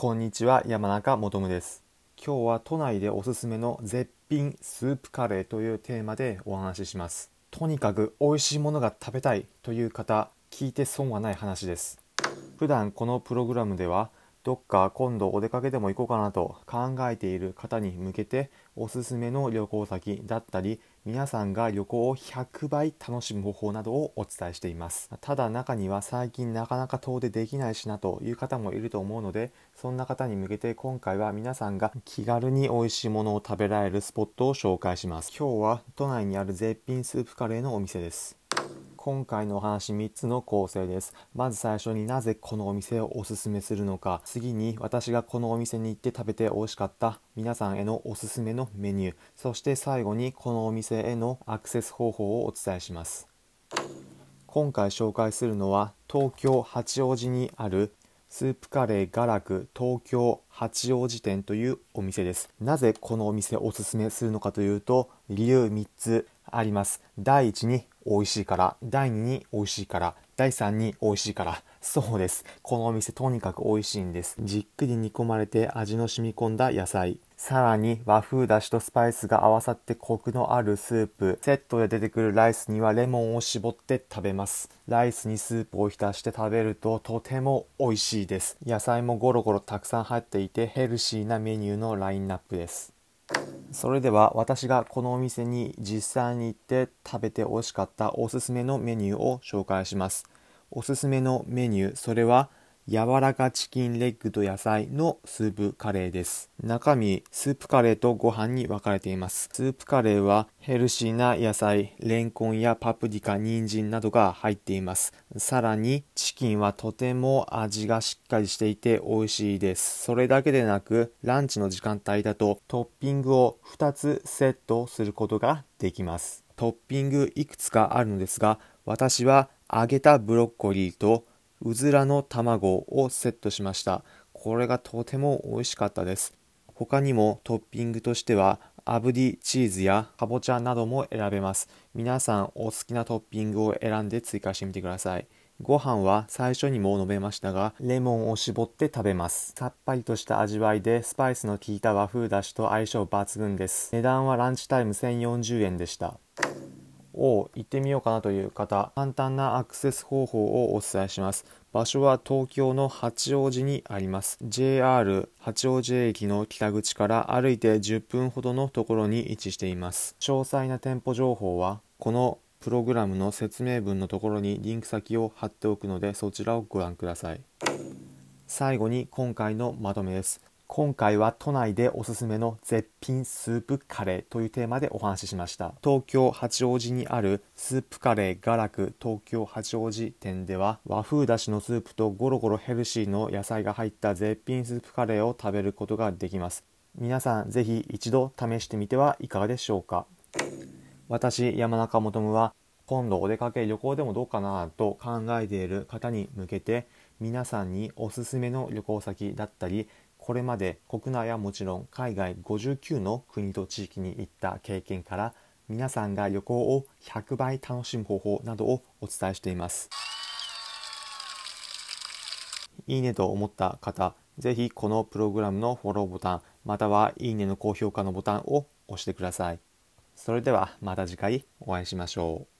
こんにちは山中もとです。今日は都内でおすすめの絶品スープカレーというテーマでお話しします。とにかく美味しいものが食べたいという方聞いて損はない話です。普段このプログラムではどっか今度お出かけでも行こうかなと考えている方に向けておすすめの旅行先だったり皆さんが旅行を100倍楽しむ方法などをお伝えしています。ただ中には最近なかなか遠出できないしなという方もいると思うのでそんな方に向けて今回は皆さんが気軽に美味しいものを食べられるスポットを紹介します。今日は都内にある絶品スープカレーのお店です。今回のお話3つの構成です。まず最初になぜこのお店をおすすめするのか。次に私がこのお店に行って食べて美味しかった。皆さんへのおすすめのメニュー。そして最後にこのお店へのアクセス方法をお伝えします。今回紹介するのは東京八王子にあるスープカレーガラク東京八王子店というお店です。なぜこのお店をおすすめするのかというと理由3つあります。第1に美味しいから第2に美味しいから第3に美味しいから。そうです。このお店とにかく美味しいんです。じっくり煮込まれて味の染み込んだ野菜。さらに和風だしとスパイスが合わさってコクのあるスープ。セットで出てくるライスにはレモンを絞って食べます。ライスにスープを浸して食べるととても美味しいです。野菜もゴロゴロたくさん入っていてヘルシーなメニューのラインナップです。それでは私がこのお店に実際に行って食べて美味しかったおすすめのメニューを紹介します。おすすめのメニューそれは柔らかチキンレッグと野菜のスープカレーです。中身、スープカレーとご飯に分かれています。スープカレーはヘルシーな野菜、レンコンやパプリカ、人参などが入っています。さらに、チキンはとても味がしっかりしていて美味しいです。それだけでなく、ランチの時間帯だとトッピングを2つセットすることができます。トッピングいくつかあるのですが、私は揚げたブロッコリーとうずらの卵をセットしました。これがとても美味しかったです。他にもトッピングとしては炙りチーズやかぼちゃなども選べます。皆さんお好きなトッピングを選んで追加してみてください。ご飯は最初にも述べましたが、レモンを絞って食べます。さっぱりとした味わいで、スパイスの効いた和風だしと相性抜群です。値段はランチタイム1040円でした。を行ってみようかなという方、簡単なアクセス方法をお伝えします。場所は東京の八王子にあります。JR 八王子駅の北口から歩いて10分ほどのところに位置しています。詳細な店舗情報は、このプログラムの説明文のところにリンク先を貼っておくのでそちらをご覧ください。最後に今回のまとめです。今回は都内でおすすめの絶品スープカレーというテーマでお話ししました。東京八王子にあるスープカレーガラク東京八王子店では和風だしのスープとゴロゴロヘルシーの野菜が入った絶品スープカレーを食べることができます。皆さんぜひ一度試してみてはいかがでしょうか。私山中もとむは今度お出かけ旅行でもどうかなと考えている方に向けて皆さんにおすすめの旅行先だったりこれまで国内はもちろん海外59の国と地域に行った経験から皆さんが旅行を100倍楽しむ方法などをお伝えしています。いいねと思った方、ぜひこのプログラムのフォローボタン、またはいいねの高評価のボタンを押してください。それではまた次回お会いしましょう。